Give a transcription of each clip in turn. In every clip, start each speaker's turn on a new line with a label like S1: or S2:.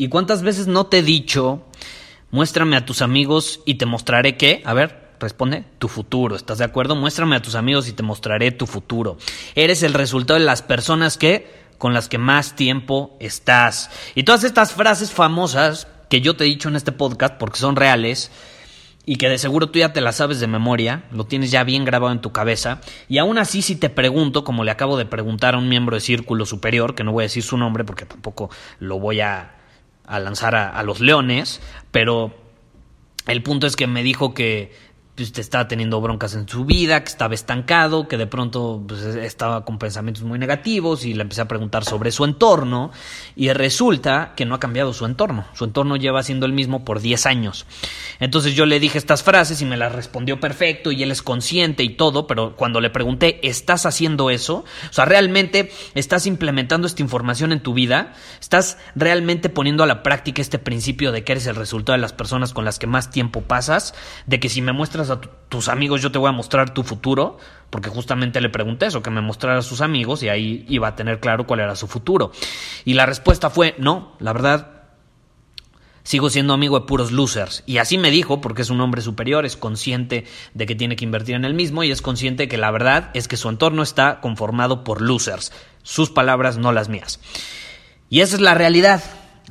S1: ¿Y cuántas veces no te he dicho, muéstrame a tus amigos y te mostraré qué? A ver, responde, tu futuro. ¿Estás de acuerdo? Muéstrame a tus amigos y te mostraré tu futuro. Eres el resultado de las personas que con las que más tiempo estás. Y todas estas frases famosas que yo te he dicho en este podcast porque son reales y que de seguro tú ya te las sabes de memoria, lo tienes ya bien grabado en tu cabeza, y aún así si te pregunto, como le acabo de preguntar a un miembro de Círculo Superior, que no voy a decir su nombre porque tampoco lo voy a, lanzar a, a los leones, pero el punto es que me dijo que pues, estaba teniendo broncas en su vida, que estaba estancado, que de pronto pues, estaba con pensamientos muy negativos y le empecé a preguntar sobre su entorno y resulta que no ha cambiado su entorno. Su entorno lleva siendo el mismo por 10 años. Entonces yo le dije estas frases y me las respondió perfecto y él es consciente y todo, pero cuando le pregunté, ¿estás haciendo eso? O sea, ¿realmente estás implementando esta información en tu vida? ¿Estás realmente poniendo a la práctica este principio de que eres el resultado de las personas con las que más tiempo pasas? De que si me muestras a tus amigos, yo te voy a mostrar tu futuro, porque justamente le pregunté eso, que me mostrara a sus amigos y ahí iba a tener claro cuál era su futuro. Y la respuesta fue, no, la verdad, sigo siendo amigo de puros losers. Y así me dijo, porque es un hombre superior, es consciente de que tiene que invertir en el mismo y es consciente que la verdad es que su entorno está conformado por losers. Sus palabras, no las mías. Y esa es la realidad.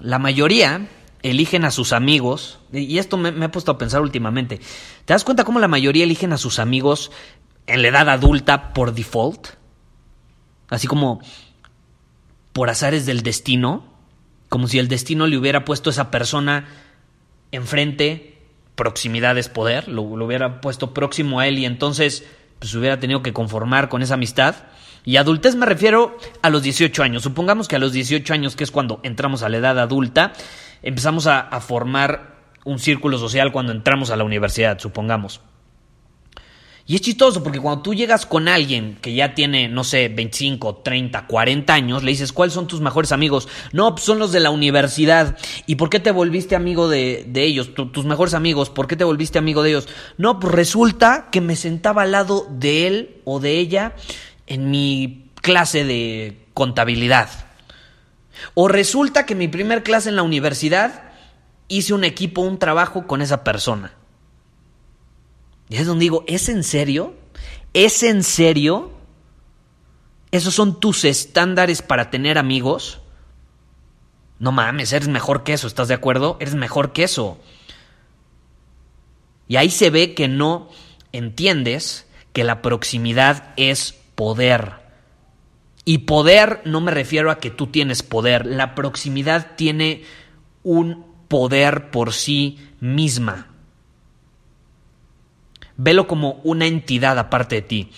S1: La mayoría eligen a sus amigos, y esto me, he puesto a pensar últimamente, ¿te das cuenta cómo la mayoría eligen a sus amigos en la edad adulta por default? Así como por azares del destino, como si el destino le hubiera puesto a esa persona enfrente, proximidad es poder, lo, hubiera puesto próximo a él y entonces pues hubiera tenido que conformar con esa amistad. Y adultez me refiero a los 18 años. Supongamos que a los 18 años, que es cuando entramos a la edad adulta, empezamos a, formar un círculo social cuando entramos a la universidad, supongamos. Y es chistoso porque cuando tú llegas con alguien que ya tiene, no sé, 25, 30, 40 años, le dices, ¿cuáles son tus mejores amigos? No, pues son los de la universidad. ¿Y por qué te volviste amigo de, ellos? tus mejores amigos, ¿por qué te volviste amigo de ellos? No, pues resulta que me sentaba al lado de él o de ella en mi clase de contabilidad. O resulta que mi primer clase en la universidad hice un equipo, un trabajo con esa persona. Y es donde digo, ¿es en serio? ¿Es en serio? ¿Esos son tus estándares para tener amigos? No mames, eres mejor que eso, ¿estás de acuerdo? Eres mejor que eso. Y ahí se ve que no entiendes que la proximidad es poder. Y poder no me refiero a que tú tienes poder, la proximidad tiene un poder por sí misma. Velo como una entidad aparte de ti.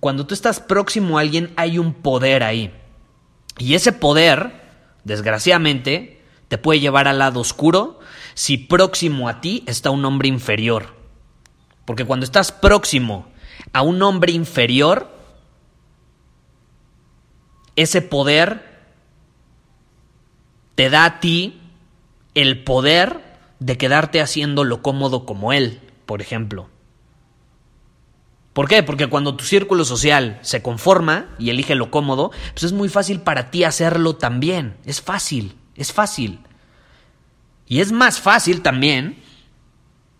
S1: Cuando tú estás próximo a alguien hay un poder ahí. Y ese poder, desgraciadamente, te puede llevar al lado oscuro si próximo a ti está un hombre inferior. Porque cuando estás próximo a un hombre inferior, ese poder te da a ti el poder de quedarte haciendo lo cómodo como él, por ejemplo. ¿Por qué? Porque cuando tu círculo social se conforma y elige lo cómodo, pues es muy fácil para ti hacerlo también. Es fácil, es fácil. Y es más fácil también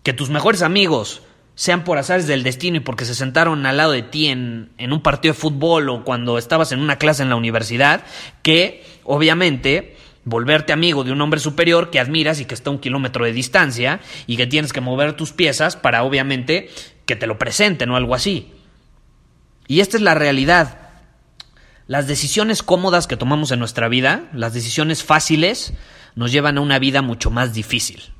S1: que tus mejores amigos sean por azares del destino y porque se sentaron al lado de ti en, un partido de fútbol o cuando estabas en una clase en la universidad, que obviamente volverte amigo de un hombre superior que admiras y que está a un kilómetro de distancia y que tienes que mover tus piezas para obviamente que te lo presenten o algo así. Y esta es la realidad. Las decisiones cómodas que tomamos en nuestra vida, las decisiones fáciles, nos llevan a una vida mucho más difícil.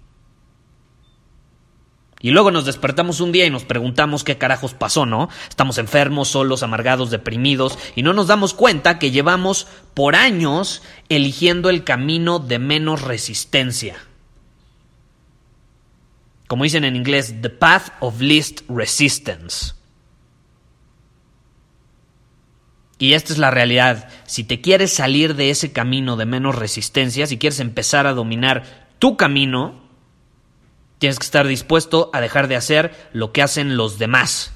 S1: Y luego nos despertamos un día y nos preguntamos qué carajos pasó, ¿no? Estamos enfermos, solos, amargados, deprimidos y no nos damos cuenta que llevamos por años eligiendo el camino de menos resistencia. Como dicen en inglés, the path of least resistance. Y esta es la realidad. Si te quieres salir de ese camino de menos resistencia, si quieres empezar a dominar tu camino, Tienes que estar dispuesto a dejar de hacer lo que hacen los demás.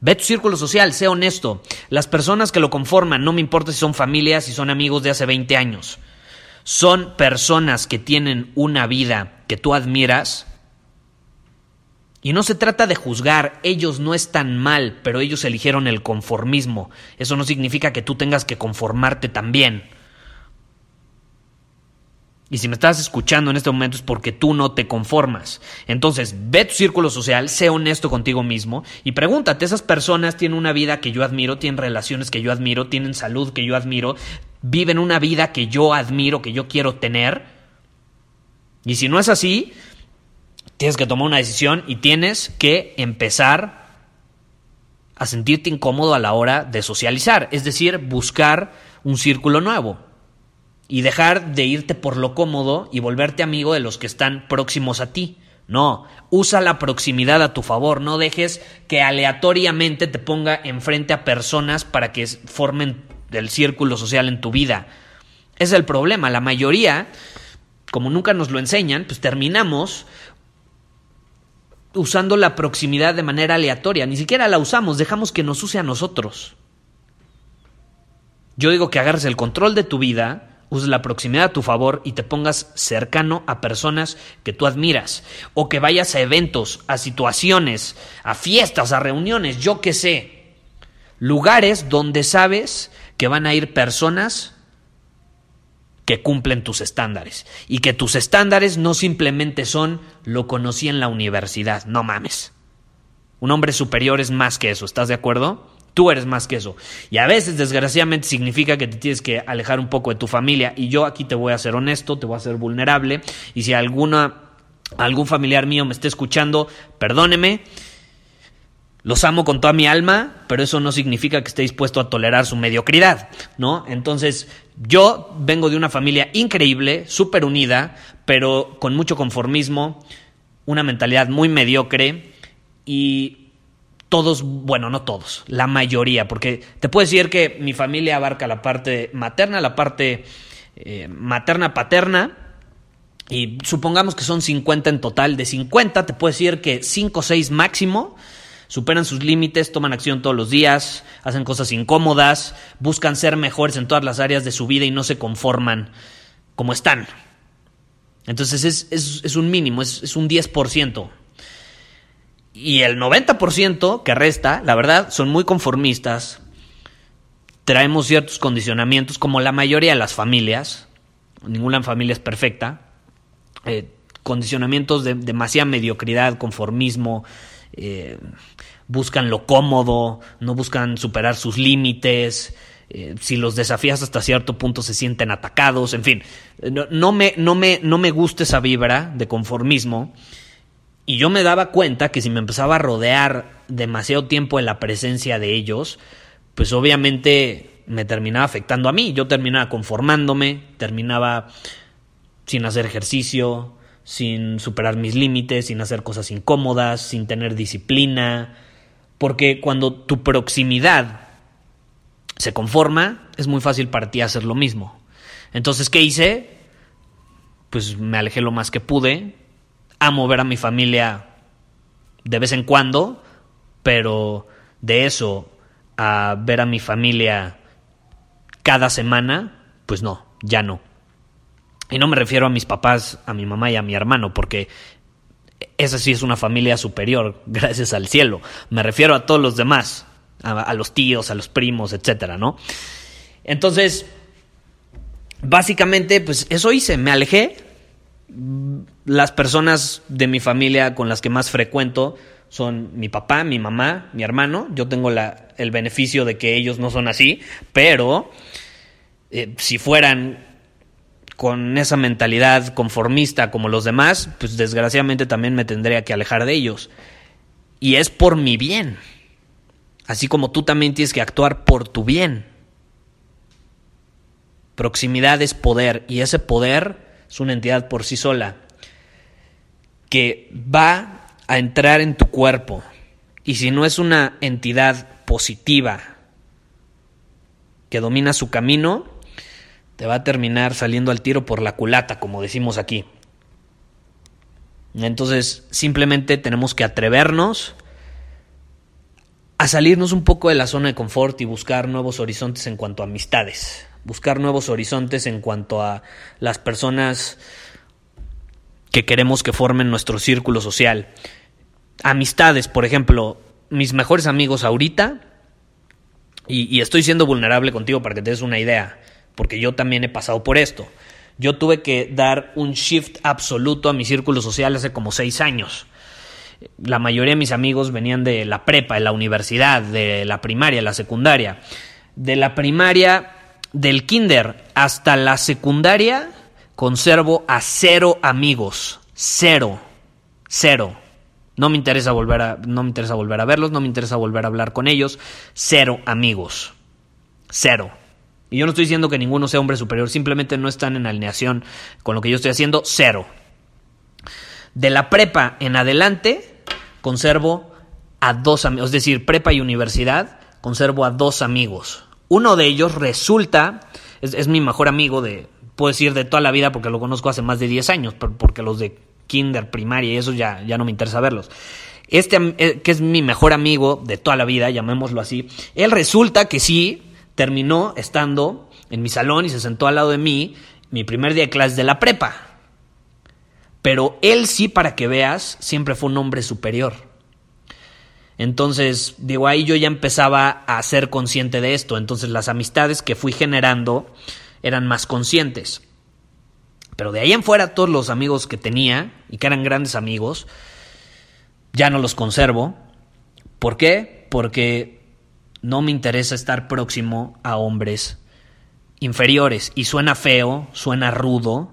S1: Ve tu círculo social, sé honesto. Las personas que lo conforman, no me importa si son familias, si son amigos de hace 20 años, son personas que tienen una vida que tú admiras. Y no se trata de juzgar, ellos no están mal, pero ellos eligieron el conformismo. Eso no significa que tú tengas que conformarte también. Y si me estás escuchando en este momento es porque tú no te conformas. Entonces, ve tu círculo social, sé honesto contigo mismo y pregúntate, ¿esas personas tienen una vida que yo admiro, tienen relaciones que yo admiro, tienen salud que yo admiro, viven una vida que yo admiro, que yo quiero tener? Y si no es así, tienes que tomar una decisión y tienes que empezar a sentirte incómodo a la hora de socializar, es decir, buscar un círculo nuevo y dejar de irte por lo cómodo y volverte amigo de los que están próximos a ti. No, usa la proximidad a tu favor, no dejes que aleatoriamente te ponga enfrente a personas para que formen el círculo social en tu vida. Es el problema, la mayoría, como nunca nos lo enseñan, pues terminamos usando la proximidad de manera aleatoria, ni siquiera la usamos, dejamos que nos use a nosotros. Yo digo que agarres el control de tu vida, uses la proximidad a tu favor y te pongas cercano a personas que tú admiras o que vayas a eventos, a situaciones, a fiestas, a reuniones, yo qué sé, lugares donde sabes que van a ir personas que cumplen tus estándares y que tus estándares no simplemente son lo conocí en la universidad, no mames. Un hombre superior es más que eso, ¿estás de acuerdo? Tú eres más que eso. Y a veces, desgraciadamente, significa que te tienes que alejar un poco de tu familia. Y yo aquí te voy a ser honesto, te voy a ser vulnerable. Y si alguna, algún familiar mío me esté escuchando, perdóneme. Los amo con toda mi alma, pero eso no significa que esté dispuesto a tolerar su mediocridad, ¿no? Entonces, yo vengo de una familia increíble, súper unida, pero con mucho conformismo, una mentalidad muy mediocre y todos, bueno, no todos, la mayoría, porque te puedo decir que mi familia abarca la parte materna, la parte eh, materna, paterna, y supongamos que son 50 en total, de 50 te puedo decir que 5 o 6 máximo superan sus límites, toman acción todos los días, hacen cosas incómodas, buscan ser mejores en todas las áreas de su vida y no se conforman como están. Entonces es, un mínimo, es, es un 10%. Y el 90% que resta, la verdad, son muy conformistas. Traemos ciertos condicionamientos, como la mayoría de las familias. Ninguna familia es perfecta. Eh, condicionamientos de demasiada mediocridad, conformismo. Eh, buscan lo cómodo, no buscan superar sus límites. Eh, si los desafías hasta cierto punto se sienten atacados, en fin, no, me, no, me, no me gusta esa vibra de conformismo y yo me daba cuenta que si me empezaba a rodear demasiado tiempo en la presencia de ellos, pues obviamente me terminaba afectando a mí. Yo terminaba conformándome, terminaba sin hacer ejercicio, sin superar mis límites, sin hacer cosas incómodas, sin tener disciplina. Porque cuando tu proximidad se conforma, es muy fácil para ti hacer lo mismo. Entonces, ¿qué hice? Pues me alejé lo más que pude, amo ver a mi familia de vez en cuando, pero de eso a ver a mi familia cada semana, pues no, ya no. Y no me refiero a mis papás, a mi mamá y a mi hermano, porque esa sí es una familia superior, gracias al cielo. Me refiero a todos los demás, a, a los tíos, a los primos, etcétera, ¿no? Entonces, básicamente, pues eso hice, me alejé. Las personas de mi familia con las que más frecuento son mi papá, mi mamá, mi hermano. Yo tengo la, el beneficio de que ellos no son así, pero eh, si fueran con esa mentalidad conformista como los demás, pues desgraciadamente también me tendría que alejar de ellos. Y es por mi bien. Así como tú también tienes que actuar por tu bien. Proximidad es poder y ese poder es una entidad por sí sola que va a entrar en tu cuerpo. Y si no es una entidad positiva que domina su camino, te va a terminar saliendo al tiro por la culata, como decimos aquí. Entonces, simplemente tenemos que atrevernos a salirnos un poco de la zona de confort y buscar nuevos horizontes en cuanto a amistades, buscar nuevos horizontes en cuanto a las personas que queremos que formen nuestro círculo social. Amistades, por ejemplo, mis mejores amigos ahorita, y, estoy siendo vulnerable contigo para que te des una idea porque yo también he pasado por esto. Yo tuve que dar un shift absoluto a mi círculo social hace como seis años. La mayoría de mis amigos venían de la prepa, de la universidad, de la primaria, la secundaria. De la primaria, del kinder hasta la secundaria, conservo a cero amigos. Cero. Cero. No me interesa volver a, no me interesa volver a verlos, no me interesa volver a hablar con ellos. Cero amigos. Cero. Y yo no estoy diciendo que ninguno sea hombre superior, simplemente no están en alineación con lo que yo estoy haciendo, cero. De la prepa en adelante, conservo a dos amigos, es decir, prepa y universidad, conservo a dos amigos. Uno de ellos resulta, es, mi mejor amigo de, puedo decir, de toda la vida, porque lo conozco hace más de 10 años, porque los de kinder, primaria y eso ya, ya no me interesa verlos. Este, eh, que es mi mejor amigo de toda la vida, llamémoslo así, él resulta que sí terminó estando en mi salón y se sentó al lado de mí mi primer día de clase de la prepa. Pero él sí, para que veas, siempre fue un hombre superior. Entonces, digo, ahí yo ya empezaba a ser consciente de esto. Entonces las amistades que fui generando eran más conscientes. Pero de ahí en fuera todos los amigos que tenía y que eran grandes amigos, ya no los conservo. ¿Por qué? Porque no me interesa estar próximo a hombres inferiores. Y suena feo, suena rudo,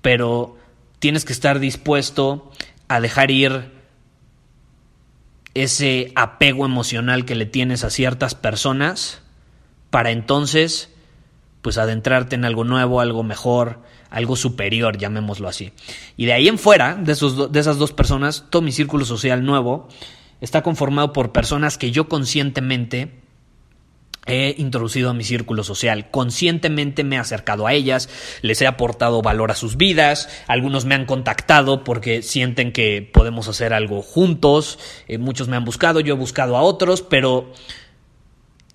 S1: pero tienes que estar dispuesto a dejar ir ese apego emocional que le tienes a ciertas personas para entonces pues adentrarte en algo nuevo, algo mejor, algo superior, llamémoslo así. Y de ahí en fuera, de, esos, de esas dos personas, todo mi círculo social nuevo está conformado por personas que yo conscientemente he introducido a mi círculo social. Conscientemente me he acercado a ellas, les he aportado valor a sus vidas, algunos me han contactado porque sienten que podemos hacer algo juntos, eh, muchos me han buscado, yo he buscado a otros, pero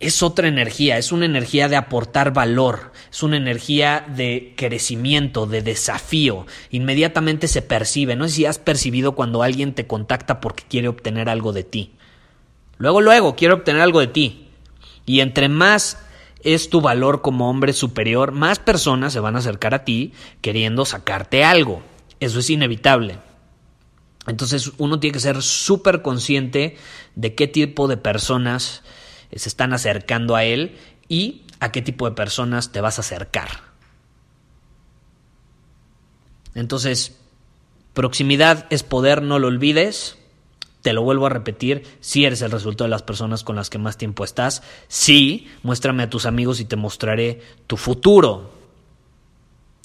S1: es otra energía, es una energía de aportar valor, es una energía de crecimiento, de desafío. Inmediatamente se percibe, no sé si has percibido cuando alguien te contacta porque quiere obtener algo de ti. Luego, luego, quiere obtener algo de ti. Y entre más es tu valor como hombre superior, más personas se van a acercar a ti queriendo sacarte algo. Eso es inevitable. Entonces uno tiene que ser súper consciente de qué tipo de personas se están acercando a Él y a qué tipo de personas te vas a acercar. Entonces, proximidad es poder, no lo olvides. Te lo vuelvo a repetir, si eres el resultado de las personas con las que más tiempo estás, sí, muéstrame a tus amigos y te mostraré tu futuro.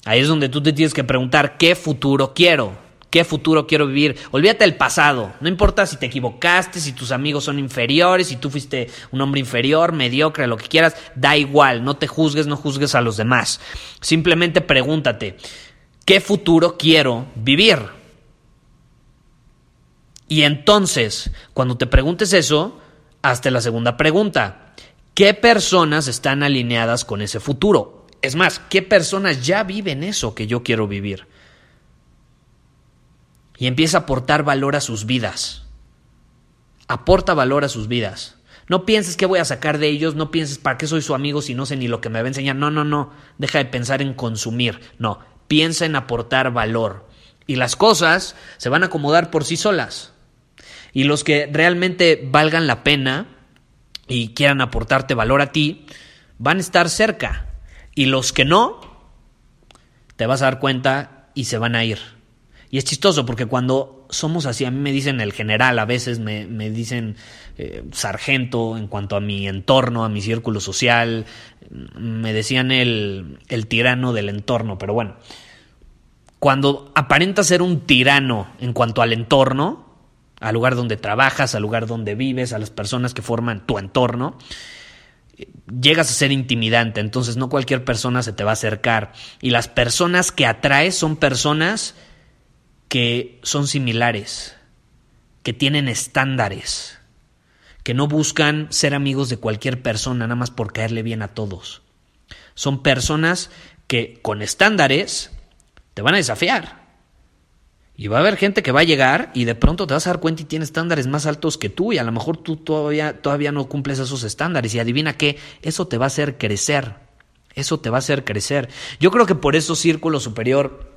S1: Ahí es donde tú te tienes que preguntar, ¿qué futuro quiero? ¿Qué futuro quiero vivir? Olvídate del pasado. No importa si te equivocaste, si tus amigos son inferiores, si tú fuiste un hombre inferior, mediocre, lo que quieras. Da igual. No te juzgues, no juzgues a los demás. Simplemente pregúntate, ¿qué futuro quiero vivir? Y entonces, cuando te preguntes eso, hazte la segunda pregunta. ¿Qué personas están alineadas con ese futuro? Es más, ¿qué personas ya viven eso que yo quiero vivir? Y empieza a aportar valor a sus vidas. Aporta valor a sus vidas. No pienses qué voy a sacar de ellos, no pienses para qué soy su amigo si no sé ni lo que me va a enseñar. No, no, no. Deja de pensar en consumir. No, piensa en aportar valor. Y las cosas se van a acomodar por sí solas. Y los que realmente valgan la pena y quieran aportarte valor a ti, van a estar cerca. Y los que no, te vas a dar cuenta y se van a ir. Y es chistoso porque cuando somos así, a mí me dicen el general, a veces me, dicen eh, sargento en cuanto a mi entorno, a mi círculo social, me decían el, el tirano del entorno, pero bueno, cuando aparenta ser un tirano en cuanto al entorno, al lugar donde trabajas, al lugar donde vives, a las personas que forman tu entorno, llegas a ser intimidante, entonces no cualquier persona se te va a acercar. Y las personas que atraes son personas que son similares, que tienen estándares, que no buscan ser amigos de cualquier persona nada más por caerle bien a todos. Son personas que con estándares te van a desafiar. Y va a haber gente que va a llegar y de pronto te vas a dar cuenta y tiene estándares más altos que tú y a lo mejor tú todavía, todavía no cumples esos estándares y adivina qué, eso te va a hacer crecer, eso te va a hacer crecer. Yo creo que por eso Círculo Superior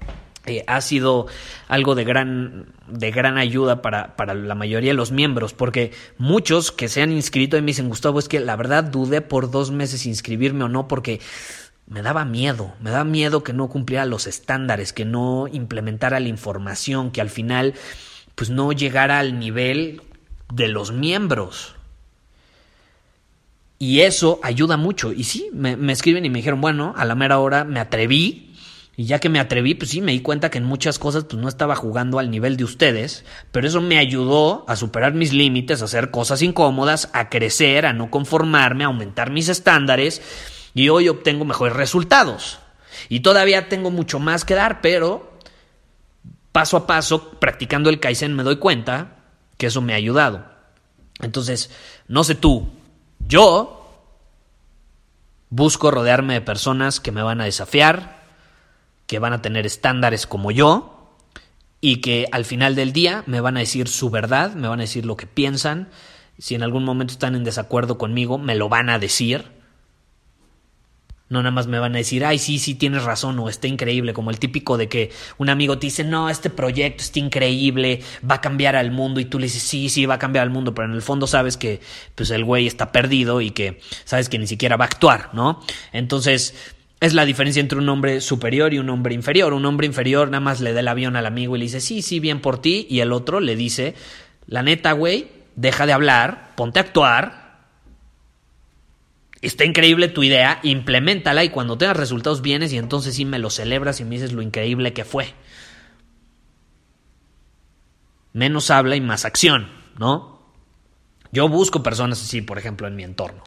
S1: eh, ha sido algo de gran, de gran ayuda para, para, la mayoría de los miembros, porque muchos que se han inscrito y me dicen, Gustavo, es que la verdad dudé por dos meses inscribirme o no, porque me daba miedo, me daba miedo que no cumpliera los estándares, que no implementara la información, que al final pues no llegara al nivel de los miembros. Y eso ayuda mucho. Y sí, me, me escriben y me dijeron, bueno, a la mera hora me atreví, y ya que me atreví, pues sí, me di cuenta que en muchas cosas pues no estaba jugando al nivel de ustedes, pero eso me ayudó a superar mis límites, a hacer cosas incómodas, a crecer, a no conformarme, a aumentar mis estándares y hoy obtengo mejores resultados. Y todavía tengo mucho más que dar, pero paso a paso, practicando el Kaizen, me doy cuenta que eso me ha ayudado. Entonces, no sé tú, yo busco rodearme de personas que me van a desafiar, que van a tener estándares como yo y que al final del día me van a decir su verdad, me van a decir lo que piensan. Si en algún momento están en desacuerdo conmigo, me lo van a decir no nada más me van a decir, ay, sí, sí, tienes razón o está increíble, como el típico de que un amigo te dice, no, este proyecto está increíble, va a cambiar al mundo y tú le dices, sí, sí, va a cambiar al mundo, pero en el fondo sabes que pues el güey está perdido y que sabes que ni siquiera va a actuar, ¿no? Entonces, es la diferencia entre un hombre superior y un hombre inferior. Un hombre inferior nada más le da el avión al amigo y le dice, sí, sí, bien por ti, y el otro le dice, la neta, güey, deja de hablar, ponte a actuar, está increíble tu idea, implementala y cuando tengas resultados vienes y entonces sí me lo celebras y me dices lo increíble que fue. Menos habla y más acción, ¿no? Yo busco personas así, por ejemplo, en mi entorno.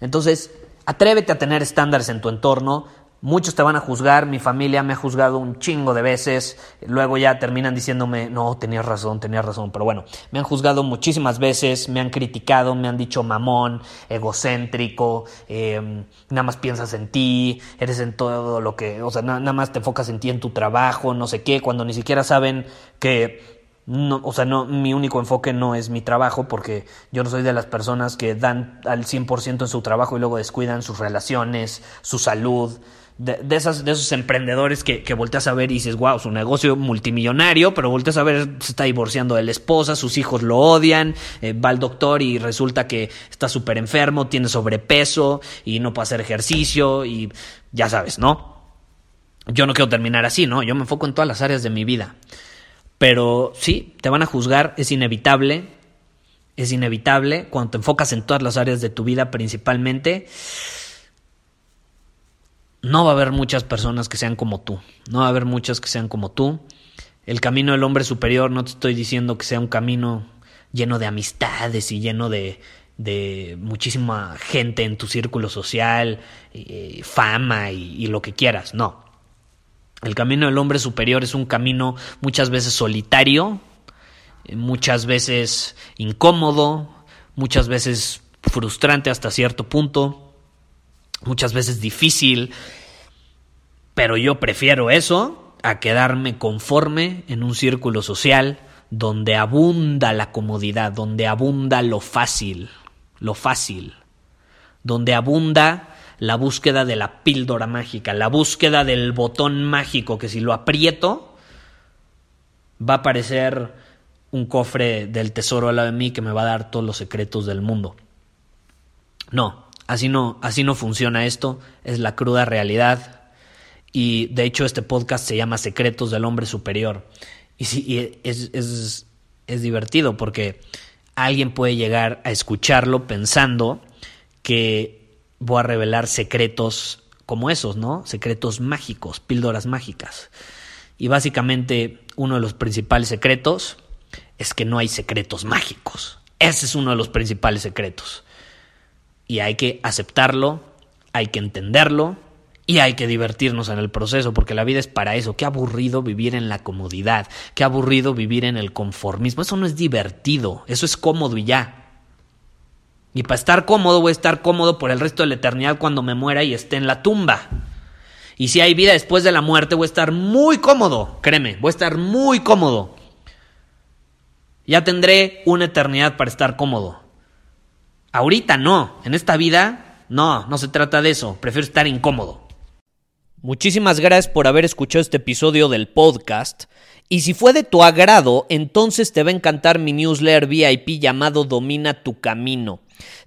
S1: Entonces, atrévete a tener estándares en tu entorno, Muchos te van a juzgar, mi familia me ha juzgado un chingo de veces, luego ya terminan diciéndome, no, tenías razón, tenías razón, pero bueno, me han juzgado muchísimas veces, me han criticado, me han dicho mamón, egocéntrico, em, nada más piensas en ti, eres en todo lo que, o sea, nada más te enfocas en ti, en tu trabajo, no sé qué, cuando ni siquiera saben que no, o sea, no, mi único enfoque no es mi trabajo porque yo no soy de las personas que dan al 100% en su trabajo y luego descuidan sus relaciones, su salud, de, esas, de esos emprendedores que, que volteas a ver y dices, wow, su negocio multimillonario, pero volteas a ver, se está divorciando de la esposa, sus hijos lo odian, eh, va al doctor y resulta que está súper enfermo, tiene sobrepeso y no puede hacer ejercicio y ya sabes, ¿no? Yo no quiero terminar así, ¿no? Yo me enfoco en todas las áreas de mi vida. Pero sí, te van a juzgar, es inevitable, es inevitable cuando te enfocas en todas las áreas de tu vida principalmente no va a haber muchas personas que sean como tú, no va a haber muchas que sean como tú. El camino del hombre superior, no te estoy diciendo que sea un camino lleno de amistades y lleno de, de muchísima gente en tu círculo social, eh, fama y, y lo que quieras, no. El camino del hombre superior es un camino muchas veces solitario, muchas veces incómodo, muchas veces frustrante hasta cierto punto muchas veces difícil, pero yo prefiero eso a quedarme conforme en un círculo social donde abunda la comodidad, donde abunda lo fácil. lo fácil, donde abunda la búsqueda de la píldora mágica, la búsqueda del botón mágico que si lo aprieto va a aparecer un cofre del tesoro al lado de mí que me va a dar todos los secretos del mundo. No, así no, así no funciona esto, es la cruda realidad. Y de hecho este podcast se llama Secretos del Hombre Superior. Y sí, es, es, es divertido porque alguien puede llegar a escucharlo pensando que voy a revelar secretos como esos, ¿no? Secretos mágicos, píldoras mágicas. Y básicamente uno de los principales secretos es que no hay secretos mágicos. Ese es uno de los principales secretos. Y hay que aceptarlo, hay que entenderlo y hay que divertirnos en el proceso, porque la vida es para eso. Qué aburrido vivir en la comodidad, qué aburrido vivir en el conformismo. Eso no es divertido, eso es cómodo y ya. Y para estar cómodo voy a estar cómodo por el resto de la eternidad cuando me muera y esté en la tumba. Y si hay vida después de la muerte voy a estar muy cómodo, créeme, voy a estar muy cómodo. Ya tendré una eternidad para estar cómodo. Ahorita no, en esta vida no, no se trata de eso, prefiero estar incómodo. Muchísimas gracias por haber escuchado este episodio del podcast. Y si fue de tu agrado, entonces te va a encantar mi newsletter VIP llamado Domina tu Camino.